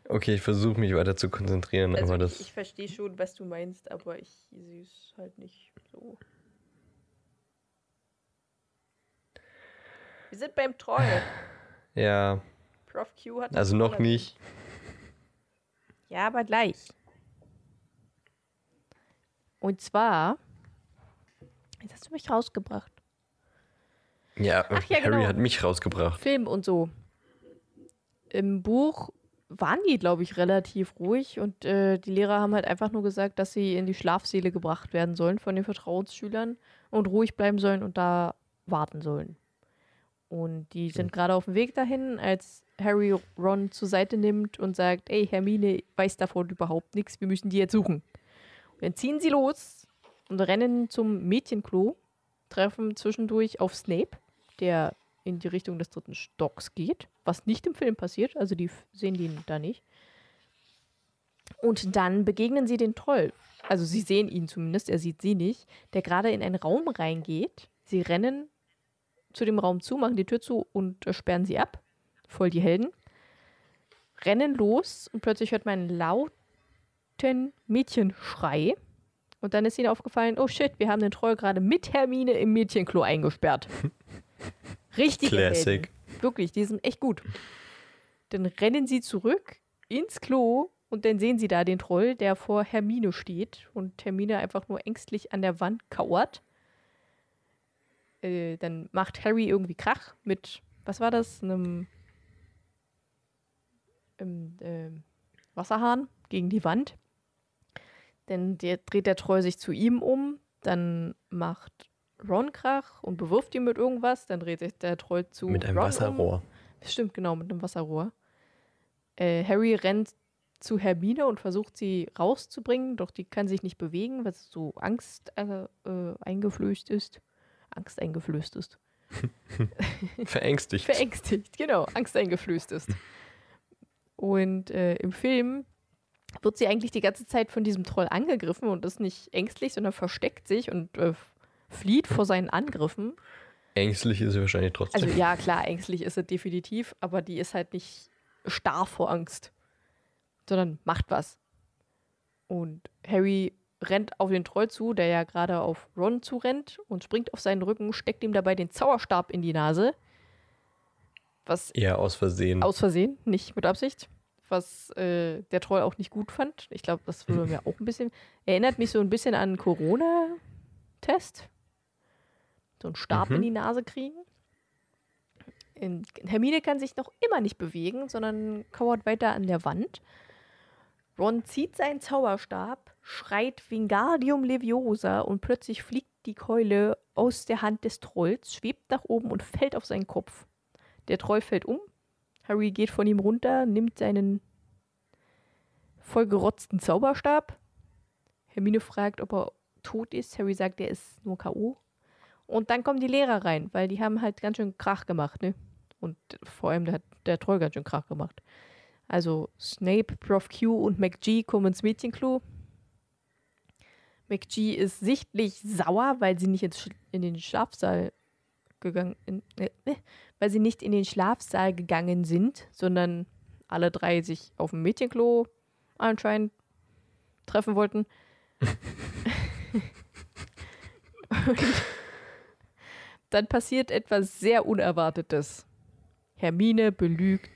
Okay, ich versuche mich weiter zu konzentrieren, also aber ich, das. Ich verstehe schon, was du meinst, aber ich sehe es halt nicht so. Wir sind beim Troll. <sighs> Ja. Prof Q hat. Also noch nicht. Ja, aber gleich. Und zwar. Jetzt hast du mich rausgebracht. Ja, Ach, ja Harry genau. hat mich rausgebracht. Film und so. Im Buch waren die, glaube ich, relativ ruhig und äh, die Lehrer haben halt einfach nur gesagt, dass sie in die Schlafsäle gebracht werden sollen von den Vertrauensschülern und ruhig bleiben sollen und da warten sollen. Und die sind gerade auf dem Weg dahin, als Harry Ron zur Seite nimmt und sagt, ey, Hermine weiß davon überhaupt nichts, wir müssen die jetzt suchen. Und dann ziehen sie los und rennen zum Mädchenklo, treffen zwischendurch auf Snape, der in die Richtung des dritten Stocks geht, was nicht im Film passiert, also die sehen den da nicht. Und dann begegnen sie den Troll. Also sie sehen ihn zumindest, er sieht sie nicht, der gerade in einen Raum reingeht. Sie rennen zu dem Raum zu, machen die Tür zu und äh, sperren sie ab. Voll die Helden. Rennen los und plötzlich hört man einen lauten Mädchenschrei. Und dann ist ihnen aufgefallen, oh shit, wir haben den Troll gerade mit Hermine im Mädchenklo eingesperrt. <laughs> Richtig. Classic. Helden. Wirklich, die sind echt gut. Dann rennen sie zurück ins Klo und dann sehen sie da den Troll, der vor Hermine steht und Hermine einfach nur ängstlich an der Wand kauert. Äh, dann macht Harry irgendwie Krach mit, was war das, einem ähm, äh, Wasserhahn gegen die Wand. Dann der, dreht der Troll sich zu ihm um, dann macht Ron Krach und bewirft ihn mit irgendwas, dann dreht sich der Troll zu Mit einem Ron Wasserrohr. Um. Stimmt, genau, mit einem Wasserrohr. Äh, Harry rennt zu Hermine und versucht sie rauszubringen, doch die kann sich nicht bewegen, weil es so Angst äh, äh, eingeflößt ist. Angst eingeflößt ist. <laughs> <laughs> Verängstigt. Verängstigt, genau, Angst eingeflößt ist. Und äh, im Film wird sie eigentlich die ganze Zeit von diesem Troll angegriffen und ist nicht ängstlich, sondern versteckt sich und äh, flieht vor seinen Angriffen. Ängstlich ist sie wahrscheinlich trotzdem. Also ja, klar, ängstlich ist sie definitiv, aber die ist halt nicht starr vor Angst, sondern macht was. Und Harry rennt auf den Troll zu, der ja gerade auf Ron zurennt und springt auf seinen Rücken, steckt ihm dabei den Zauberstab in die Nase. Was Eher aus Versehen. Aus Versehen, nicht mit Absicht. Was äh, der Troll auch nicht gut fand. Ich glaube, das würde mir <laughs> auch ein bisschen. Erinnert mich so ein bisschen an Corona-Test. So einen Stab mhm. in die Nase kriegen. In, Hermine kann sich noch immer nicht bewegen, sondern kauert weiter an der Wand. Ron zieht seinen Zauberstab, schreit Wingardium Leviosa und plötzlich fliegt die Keule aus der Hand des Trolls, schwebt nach oben und fällt auf seinen Kopf. Der Troll fällt um. Harry geht von ihm runter, nimmt seinen vollgerotzten Zauberstab. Hermine fragt, ob er tot ist. Harry sagt, er ist nur K.O. Und dann kommen die Lehrer rein, weil die haben halt ganz schön Krach gemacht, ne? Und vor allem, der hat der Troll ganz schön Krach gemacht. Also Snape, Prof Q und McG kommen ins Mädchenklo. McG ist sichtlich sauer, weil sie nicht ins in den Schlafsaal gegangen, in, äh, weil sie nicht in den Schlafsaal gegangen sind, sondern alle drei sich auf dem Mädchenklo anscheinend treffen wollten. <laughs> <laughs> <laughs> Und dann passiert etwas sehr Unerwartetes. Hermine belügt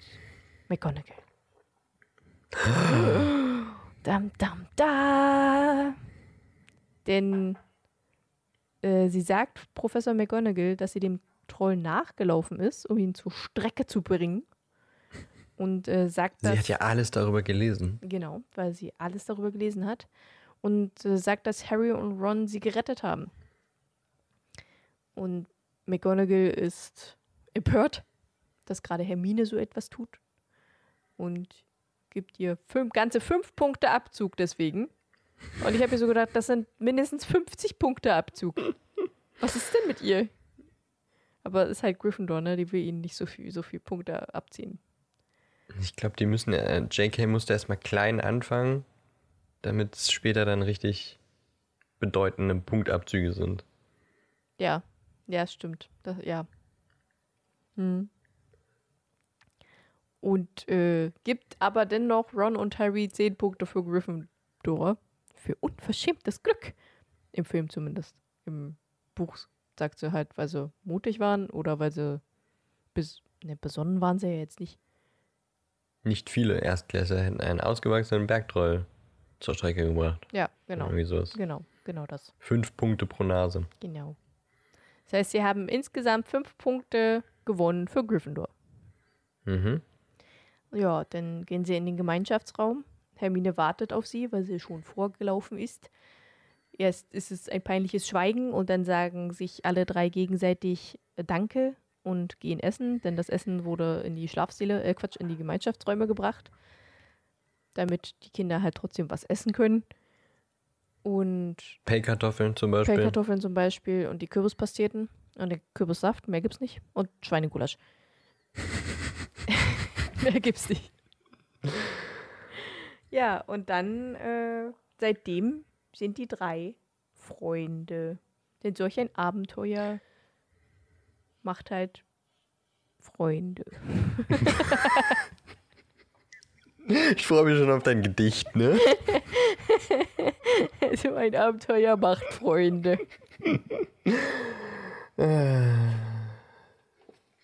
McGonagall. <gasps> dam, dam, da. Denn äh, sie sagt Professor McGonagall, dass sie dem Troll nachgelaufen ist, um ihn zur Strecke zu bringen. Und äh, sagt Sie dass, hat ja alles darüber gelesen. Genau, weil sie alles darüber gelesen hat. Und äh, sagt, dass Harry und Ron sie gerettet haben. Und McGonagall ist empört, dass gerade Hermine so etwas tut. Und gibt ihr fünf, ganze fünf Punkte Abzug deswegen. Und ich habe mir so gedacht, das sind mindestens 50 Punkte Abzug. Was ist denn mit ihr? Aber es ist halt Gryffindor, ne? Die will ihnen nicht so viel, so viel Punkte abziehen. Ich glaube, die müssen, äh, JK musste erstmal klein anfangen, damit es später dann richtig bedeutende Punktabzüge sind. Ja, ja, stimmt. Das, ja. Hm. Und äh, gibt aber dennoch Ron und Harry 10 Punkte für Gryffindor. Für unverschämtes Glück. Im Film zumindest. Im Buch sagt sie halt, weil sie mutig waren oder weil sie bes ne, besonnen waren sie ja jetzt nicht. Nicht viele Erstklässler hätten einen ausgewachsenen Bergtroll zur Strecke gebracht. Ja, genau. Irgendwie sowas. Genau, genau das. Fünf Punkte pro Nase. Genau. Das heißt, sie haben insgesamt fünf Punkte gewonnen für Gryffindor. Mhm. Ja, dann gehen sie in den Gemeinschaftsraum. Hermine wartet auf sie, weil sie schon vorgelaufen ist. Erst ist es ein peinliches Schweigen und dann sagen sich alle drei gegenseitig äh, Danke und gehen essen, denn das Essen wurde in die Schlafsäle, äh Quatsch, in die Gemeinschaftsräume gebracht, damit die Kinder halt trotzdem was essen können. Und Pellkartoffeln zum Beispiel. Pellkartoffeln zum Beispiel und die Kürbispasteten und der Kürbissaft, mehr gibt's nicht. Und Schweinegulasch. <laughs> mehr gibt's nicht. Ja, und dann, äh, seitdem sind die drei Freunde. Denn solch ein Abenteuer macht halt Freunde. <laughs> Ich freue mich schon auf dein Gedicht, ne? <laughs> <laughs> so ein Abenteuer macht Freunde.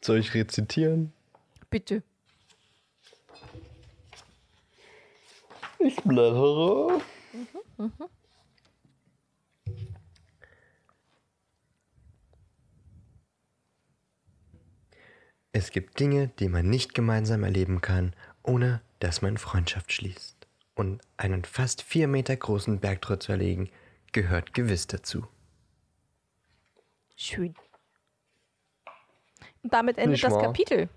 Soll ich rezitieren? Bitte. Ich blättere. Es gibt Dinge, die man nicht gemeinsam erleben kann, ohne dass man Freundschaft schließt. Und einen fast vier Meter großen Bergtroll zu erlegen, gehört gewiss dazu. Schön. Und damit endet Nicht das wahr? Kapitel.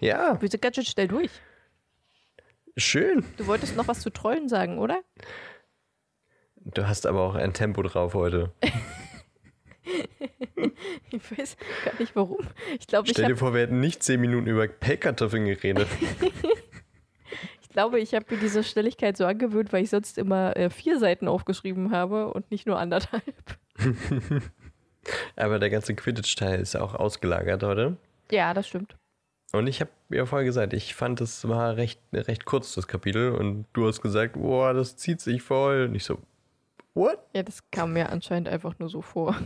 Ja, Wir sind ganz schön schnell durch. schön. Du wolltest noch was zu Trollen sagen, oder? Du hast aber auch ein Tempo drauf heute. <laughs> Ich weiß gar nicht warum. Ich glaube, ich Stell dir habe vor, wir hätten nicht zehn Minuten über Pellkartoffeln geredet. <laughs> ich glaube, ich hab mir diese Schnelligkeit so angewöhnt, weil ich sonst immer äh, vier Seiten aufgeschrieben habe und nicht nur anderthalb. <laughs> Aber der ganze Quidditch-Teil ist auch ausgelagert heute. Ja, das stimmt. Und ich habe ja vorher gesagt, ich fand, es war recht, recht kurz, das Kapitel. Und du hast gesagt, boah, das zieht sich voll. Und ich so, what? Ja, das kam mir anscheinend einfach nur so vor.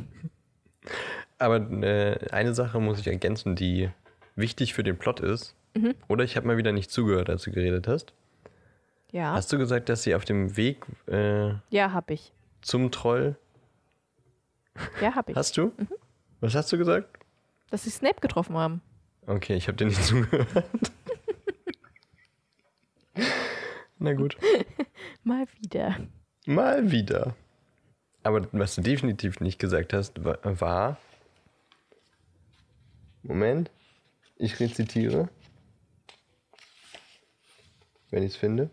<laughs> Aber äh, eine Sache muss ich ergänzen, die wichtig für den Plot ist. Oder ich habe mal wieder nicht zugehört, als du geredet hast. Ja, Hast du gesagt, dass sie auf dem Weg äh, ja, hab ich. zum Troll. Ja, hab ich. Hast du? Was hast du gesagt? Dass sie Snape getroffen haben. Okay, ich habe dir nicht <laughs> zugehört. Na gut. <laughs> Mal wieder. Mal wieder. Aber was du definitiv nicht gesagt hast, wa- war. Moment. Ich rezitiere. Wenn ich es finde.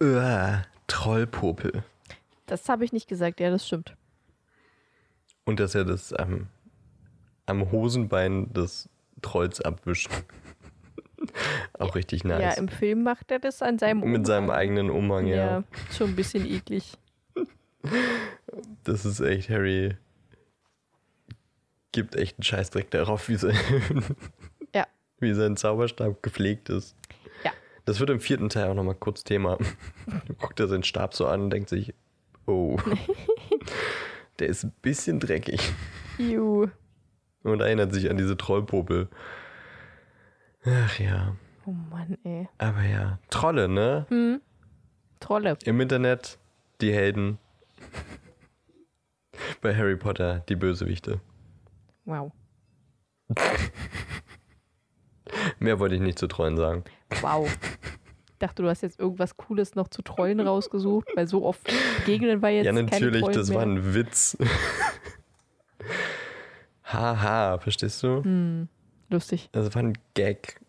Uah, Trollpopel. Das habe ich nicht gesagt. Ja, das stimmt. Und dass er das ähm, am Hosenbein des Trolls abwischt. <laughs> Auch richtig nice. Ja, im Film macht er das an seinem Mit seinem eigenen Umhang, ja. Ja, schon ein bisschen eklig. <laughs> Das ist echt, Harry gibt echt einen Scheißdreck darauf, wie sein. Wie sein Zauberstab gepflegt ist. Ja. Das wird im vierten Teil auch nochmal kurz Thema. <laughs> Guckt er seinen Stab so an und denkt sich, oh, <laughs> der ist ein bisschen dreckig. Juhu. Und erinnert sich an diese Trollpopel. Ach ja. Oh Mann, ey. Aber ja, Trolle, ne? Hm. Trolle. Im Internet die Helden. Bei Harry Potter die Bösewichte. Wow. <laughs> Mehr wollte ich nicht zu Trollen sagen. Wow. Ich dachte, du hast jetzt irgendwas Cooles noch zu Trollen rausgesucht, weil so oft begegnen wir jetzt ja, natürlich, das mehr. war ein Witz. <laughs> Haha, verstehst du? Hm. Lustig. Das war ein Gag.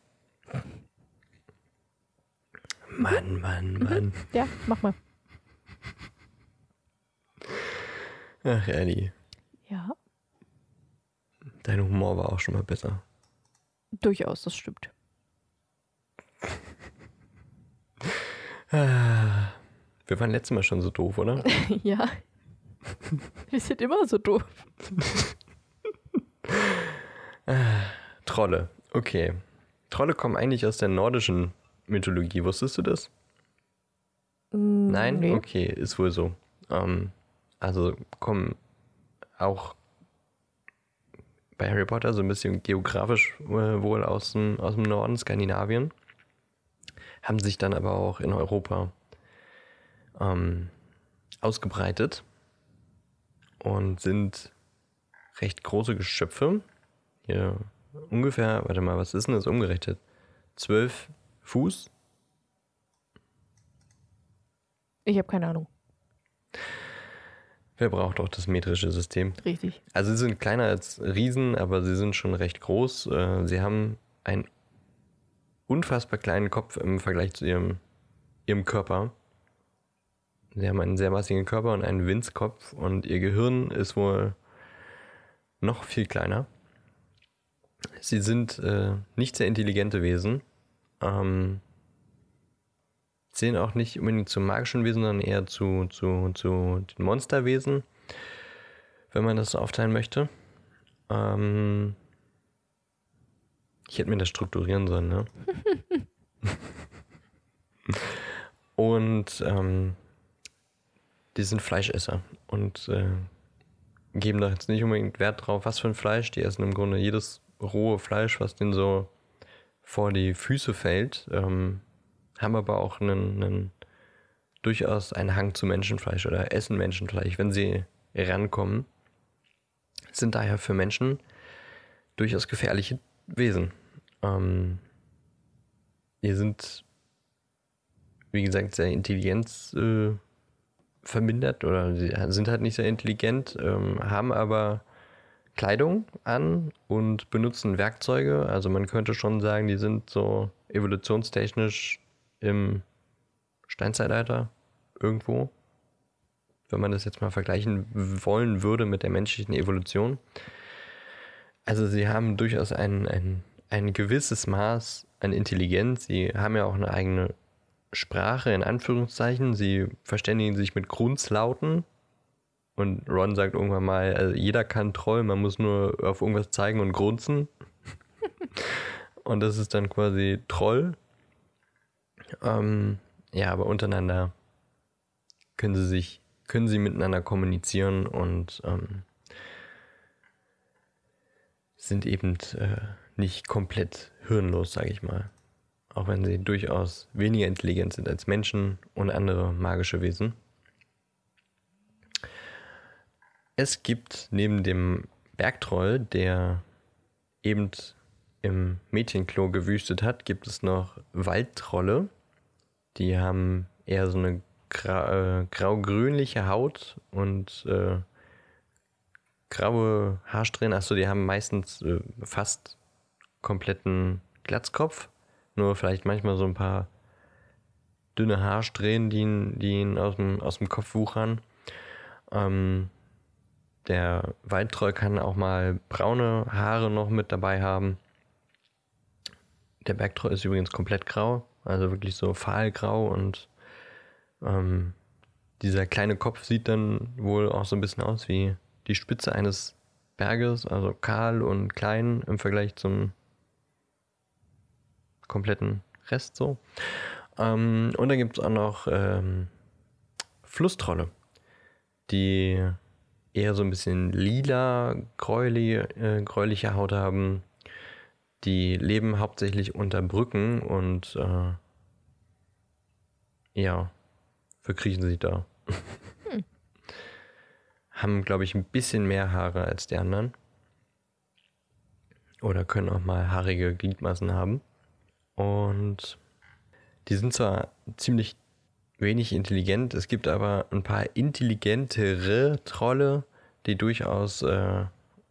Mann, Mann, Mann. Ja, mach mal. Ach, Ellie, Ja, dein Humor war auch schon mal besser. Durchaus, das stimmt. <laughs> Wir waren letztes Mal schon so doof, oder? <laughs> ja. Wir sind immer so doof. <laughs> Trolle, okay. Trolle kommen eigentlich aus der nordischen Mythologie, wusstest du das? Nein? Nee. Okay, ist wohl so. Ähm, also kommen auch bei Harry Potter so ein bisschen geografisch äh, wohl aus dem, aus dem Norden, Skandinavien. Haben sich dann aber auch in Europa ähm, ausgebreitet und sind recht große Geschöpfe. Hier ungefähr, warte mal, was ist denn das umgerechnet? Zwölf Fuß? Ich habe keine Ahnung. Wer braucht auch das metrische System? Richtig. Also sie sind kleiner als Riesen, aber sie sind schon recht groß. Äh, Sie haben einen unfassbar kleinen Kopf im Vergleich zu ihrem, ihrem Körper. Sie haben einen sehr massigen Körper und einen Winzkopf und ihr Gehirn ist wohl noch viel kleiner. Sie sind äh, nicht sehr intelligente Wesen. Ähm, zählen auch nicht unbedingt zu magischen Wesen, sondern eher zu, zu, zu den Monsterwesen, wenn man das so aufteilen möchte. Ähm, ich hätte mir das strukturieren sollen, ne? <laughs> Und ähm, die sind Fleischesser und äh, geben da jetzt nicht unbedingt Wert drauf, was für ein Fleisch. Die essen im Grunde jedes rohe Fleisch, was denen so vor die Füße fällt. Ähm, haben aber auch einen, einen durchaus einen Hang zu Menschenfleisch oder essen Menschenfleisch, wenn sie rankommen. Sind daher für Menschen durchaus gefährliche Wesen. Ähm, die sind, wie gesagt, sehr intelligenz äh, vermindert oder sie sind halt nicht sehr intelligent, ähm, haben aber Kleidung an und benutzen Werkzeuge. Also man könnte schon sagen, die sind so evolutionstechnisch im Steinzeitalter irgendwo, wenn man das jetzt mal vergleichen wollen würde mit der menschlichen Evolution. Also sie haben durchaus ein, ein, ein gewisses Maß an Intelligenz. Sie haben ja auch eine eigene Sprache in Anführungszeichen. Sie verständigen sich mit Grunzlauten. Und Ron sagt irgendwann mal, also jeder kann Troll, man muss nur auf irgendwas zeigen und grunzen. <laughs> und das ist dann quasi Troll. Ähm, ja, aber untereinander können sie sich, können sie miteinander kommunizieren und ähm, sind eben äh, nicht komplett hirnlos, sage ich mal. Auch wenn sie durchaus weniger intelligent sind als Menschen und andere magische Wesen. Es gibt neben dem Bergtroll, der eben im Mädchenklo gewüstet hat, gibt es noch Waldtrolle. Die haben eher so eine gra äh, grau-grünliche Haut und äh, graue Haarsträhnen. Achso, die haben meistens äh, fast kompletten Glatzkopf. Nur vielleicht manchmal so ein paar dünne Haarsträhnen, die ihn, die ihn aus, dem, aus dem Kopf wuchern. Ähm, Der Waldtroll kann auch mal braune Haare noch mit dabei haben. Der Bergtroll ist übrigens komplett grau, also wirklich so fahlgrau und ähm, dieser kleine Kopf sieht dann wohl auch so ein bisschen aus wie die Spitze eines Berges, also kahl und klein im Vergleich zum kompletten Rest so. Ähm, und dann gibt es auch noch ähm, Flusstrolle, die eher so ein bisschen lila, gräulich, äh, gräuliche Haut haben. Die leben hauptsächlich unter Brücken und äh, ja, verkriechen sich da. Hm. Haben, glaube ich, ein bisschen mehr Haare als die anderen. Oder können auch mal haarige Gliedmaßen haben. Und die sind zwar ziemlich wenig intelligent, es gibt aber ein paar intelligentere Trolle, die durchaus äh,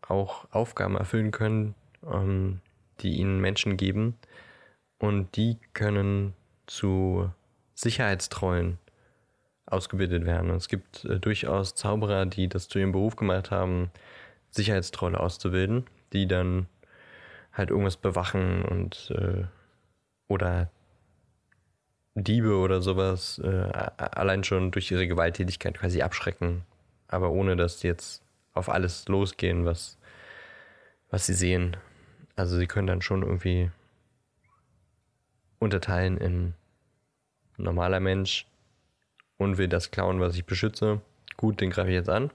auch Aufgaben erfüllen können, ähm, die ihnen Menschen geben. Und die können zu Sicherheitstrollen ausgebildet werden. Und es gibt äh, durchaus Zauberer, die das zu ihrem Beruf gemacht haben, Sicherheitstrolle auszubilden, die dann halt irgendwas bewachen und äh, oder Diebe oder sowas äh, allein schon durch ihre Gewalttätigkeit quasi abschrecken, aber ohne dass sie jetzt auf alles losgehen, was, was sie sehen. Also sie können dann schon irgendwie unterteilen in normaler Mensch und will das klauen, was ich beschütze. Gut, den greife ich jetzt an.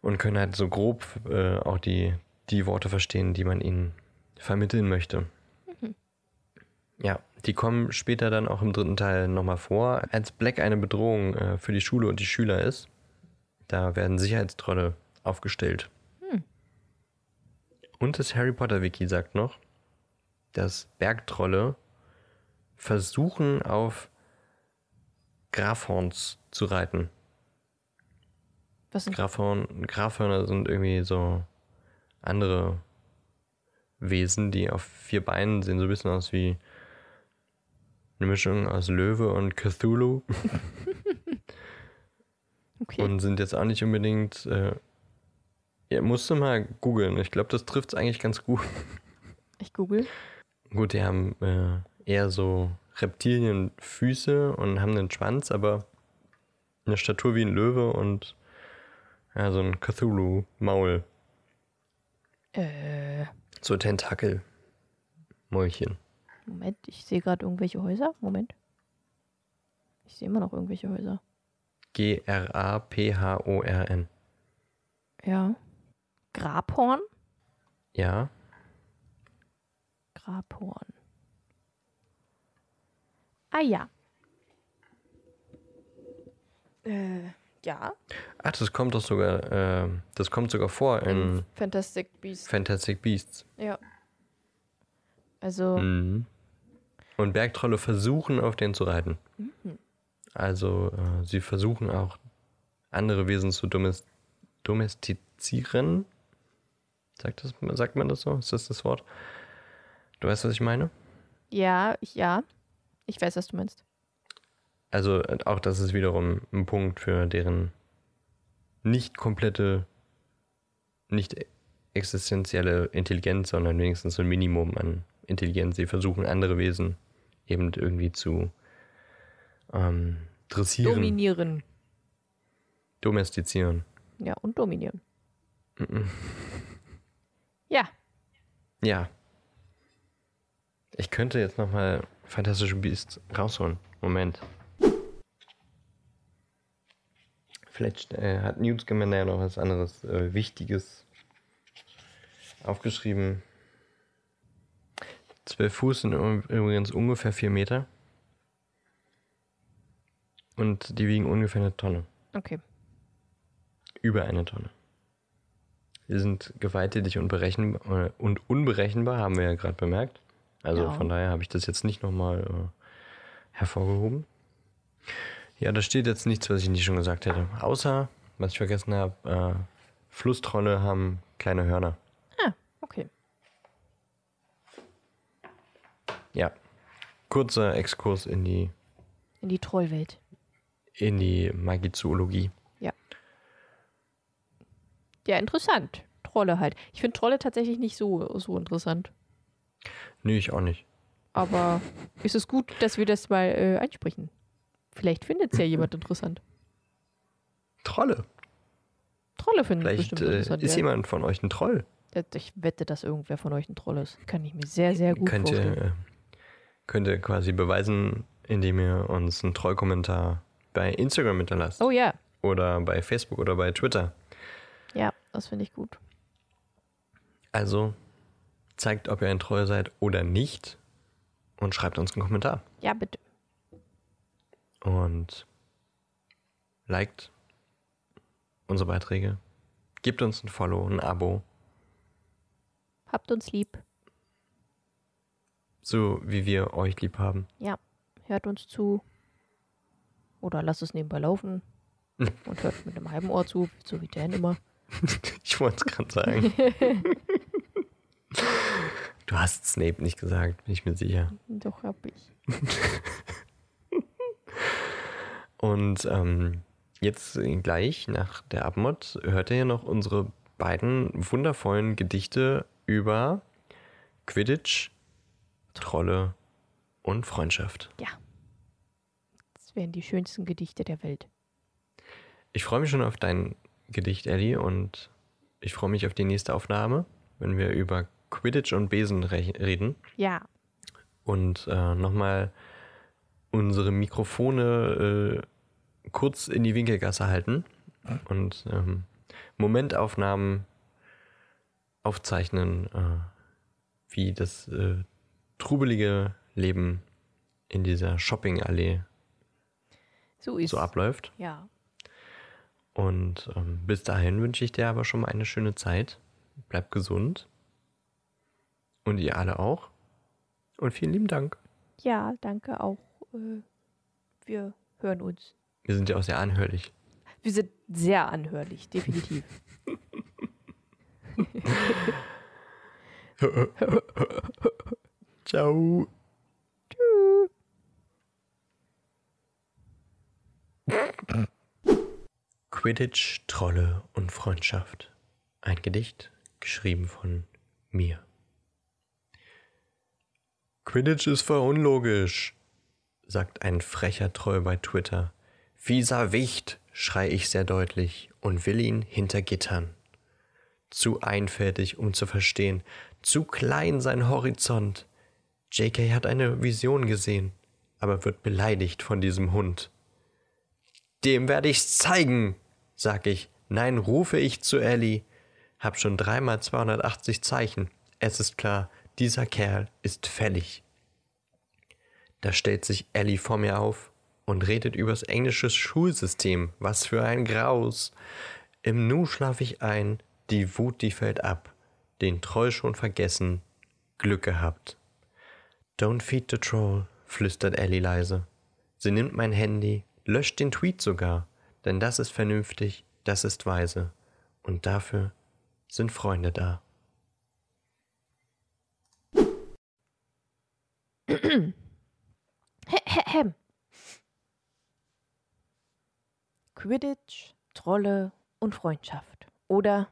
Und können halt so grob äh, auch die, die Worte verstehen, die man ihnen vermitteln möchte. Ja, die kommen später dann auch im dritten Teil nochmal vor. Als Black eine Bedrohung äh, für die Schule und die Schüler ist, da werden Sicherheitstrolle aufgestellt. Und das Harry Potter Wiki sagt noch, dass Bergtrolle versuchen auf Grafhorns zu reiten. Was sind Grafhorn, Grafhörner sind irgendwie so andere Wesen, die auf vier Beinen sehen so ein bisschen aus wie eine Mischung aus Löwe und Cthulhu. <laughs> okay. Und sind jetzt auch nicht unbedingt. Äh, ja, musst du mal googeln. Ich glaube, das trifft es eigentlich ganz gut. Ich google. Gut, die haben äh, eher so Reptilienfüße und haben einen Schwanz, aber eine Statur wie ein Löwe und ja, so ein Cthulhu-Maul. Äh. So Tentakel. Mäulchen. Moment, ich sehe gerade irgendwelche Häuser. Moment. Ich sehe immer noch irgendwelche Häuser. G-R-A-P-H-O-R-N. Ja. Grabhorn? Ja. Grabhorn. Ah ja. Äh, ja. Ach, das kommt doch sogar, äh, das kommt sogar vor in, in Fantastic Beasts. Fantastic Beasts. Ja. Also. Mhm. Und Bergtrolle versuchen, auf den zu reiten. Mhm. Also äh, sie versuchen auch andere Wesen zu domest domestizieren. Sagt, das, sagt man das so? Ist das das Wort? Du weißt, was ich meine? Ja, ich, ja. Ich weiß, was du meinst. Also äh, auch das ist wiederum ein Punkt für deren nicht komplette, nicht existenzielle Intelligenz, sondern wenigstens so ein Minimum an Intelligenz. Sie versuchen andere Wesen eben irgendwie zu ähm, dressieren. Dominieren. Domestizieren. Ja, und dominieren. Ja. Ja. Ich könnte jetzt nochmal Fantastische Beast rausholen. Moment. Vielleicht äh, hat Newt Scamander noch was anderes äh, Wichtiges aufgeschrieben. 12 Fuß sind übrigens ungefähr 4 Meter. Und die wiegen ungefähr eine Tonne. Okay. Über eine Tonne. Sie sind gewalttätig und, berechenbar, äh, und unberechenbar, haben wir ja gerade bemerkt. Also ja. von daher habe ich das jetzt nicht nochmal äh, hervorgehoben. Ja, da steht jetzt nichts, was ich nicht schon gesagt hätte. Außer, was ich vergessen habe, äh, Flusstrolle haben kleine Hörner. Ah, okay. Ja. Kurzer Exkurs in die. In die Trollwelt. In die Magizoologie. Ja. Interessant. Trolle halt. Ich finde Trolle tatsächlich nicht so, so interessant. Nö, ich auch nicht. Aber ist es gut, dass wir das mal äh, einsprechen? Vielleicht findet es ja <laughs> jemand interessant. Trolle. Trolle finden Vielleicht bestimmt äh, interessant. ist ja. jemand von euch ein Troll. Ich wette, dass irgendwer von euch ein Troll ist. Kann ich mir sehr, sehr gut Könnt vorstellen. ihr, äh, könnt ihr quasi beweisen, indem ihr uns einen Trollkommentar bei Instagram hinterlasst. Oh ja, Oder bei Facebook oder bei Twitter. Das finde ich gut. Also zeigt, ob ihr ein Troll seid oder nicht. Und schreibt uns einen Kommentar. Ja, bitte. Und liked unsere Beiträge. Gebt uns ein Follow, ein Abo. Habt uns lieb. So wie wir euch lieb haben. Ja, hört uns zu. Oder lasst es nebenbei laufen. <laughs> Und hört mit einem halben Ohr zu, so wie Dan immer. <laughs> Ich wollte es gerade sagen. <laughs> du hast Snape nicht gesagt, bin ich mir sicher. Doch, hab ich. <laughs> Und ähm, jetzt gleich nach der Abmod hört ihr ja noch unsere beiden wundervollen Gedichte über Quidditch, Trolle und Freundschaft. Ja. Das wären die schönsten Gedichte der Welt. Ich freue mich schon auf dein Gedicht, Ellie, und ich freue mich auf die nächste Aufnahme, wenn wir über Quidditch und Besen re reden Ja, und äh, nochmal unsere Mikrofone äh, kurz in die Winkelgasse halten und ähm, Momentaufnahmen aufzeichnen, äh, wie das äh, trubelige Leben in dieser Shoppingallee so so abläuft. Ja. Und ähm, bis dahin wünsche ich dir aber schon mal eine schöne Zeit. Bleib gesund. Und ihr alle auch. Und vielen lieben Dank. Ja, danke auch. Äh, wir hören uns. Wir sind ja auch sehr anhörlich. Wir sind sehr anhörlich, definitiv. <laughs> Ciao. <laughs> Quidditch, Trolle und Freundschaft. Ein Gedicht, geschrieben von mir. Quidditch ist voll unlogisch, sagt ein frecher Troll bei Twitter. Fieser Wicht, schrei ich sehr deutlich und will ihn hinter Gittern. Zu einfältig, um zu verstehen, zu klein sein Horizont. JK hat eine Vision gesehen, aber wird beleidigt von diesem Hund. Dem werde ich's zeigen, sag ich. Nein, rufe ich zu Ellie. Hab schon dreimal 280 Zeichen. Es ist klar, dieser Kerl ist fällig. Da stellt sich Ellie vor mir auf und redet übers englische Schulsystem. Was für ein Graus. Im Nu schlaf ich ein, die Wut, die fällt ab. Den Troll schon vergessen. Glück gehabt. Don't feed the troll, flüstert Ellie leise. Sie nimmt mein Handy, löscht den Tweet sogar, denn das ist vernünftig, das ist weise. Und dafür sind Freunde da. <clears throat> Quidditch, Trolle und Freundschaft. Oder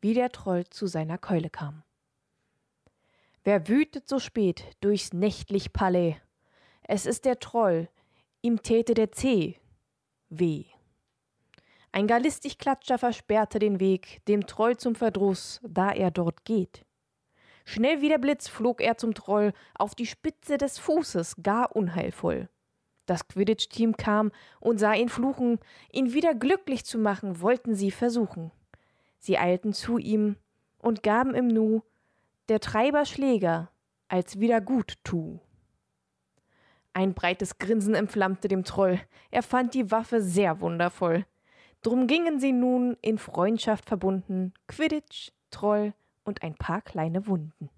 wie der Troll zu seiner Keule kam. Wer wütet so spät durchs nächtlich Palais? Es ist der Troll, ihm täte der Zeh weh. Ein gar listig Klatscher versperrte den Weg dem Troll zum Verdruss, da er dort geht. Schnell wie der Blitz flog er zum Troll auf die Spitze des Fußes, gar unheilvoll. Das Quidditch-Team kam und sah ihn fluchen, ihn wieder glücklich zu machen, wollten sie versuchen. Sie eilten zu ihm und gaben im Nu der Treiber Schläger als Wiederguttu. Ein breites Grinsen entflammte dem Troll, er fand die Waffe sehr wundervoll. Drum gingen sie nun in Freundschaft verbunden, Quidditch, Troll und ein paar kleine Wunden.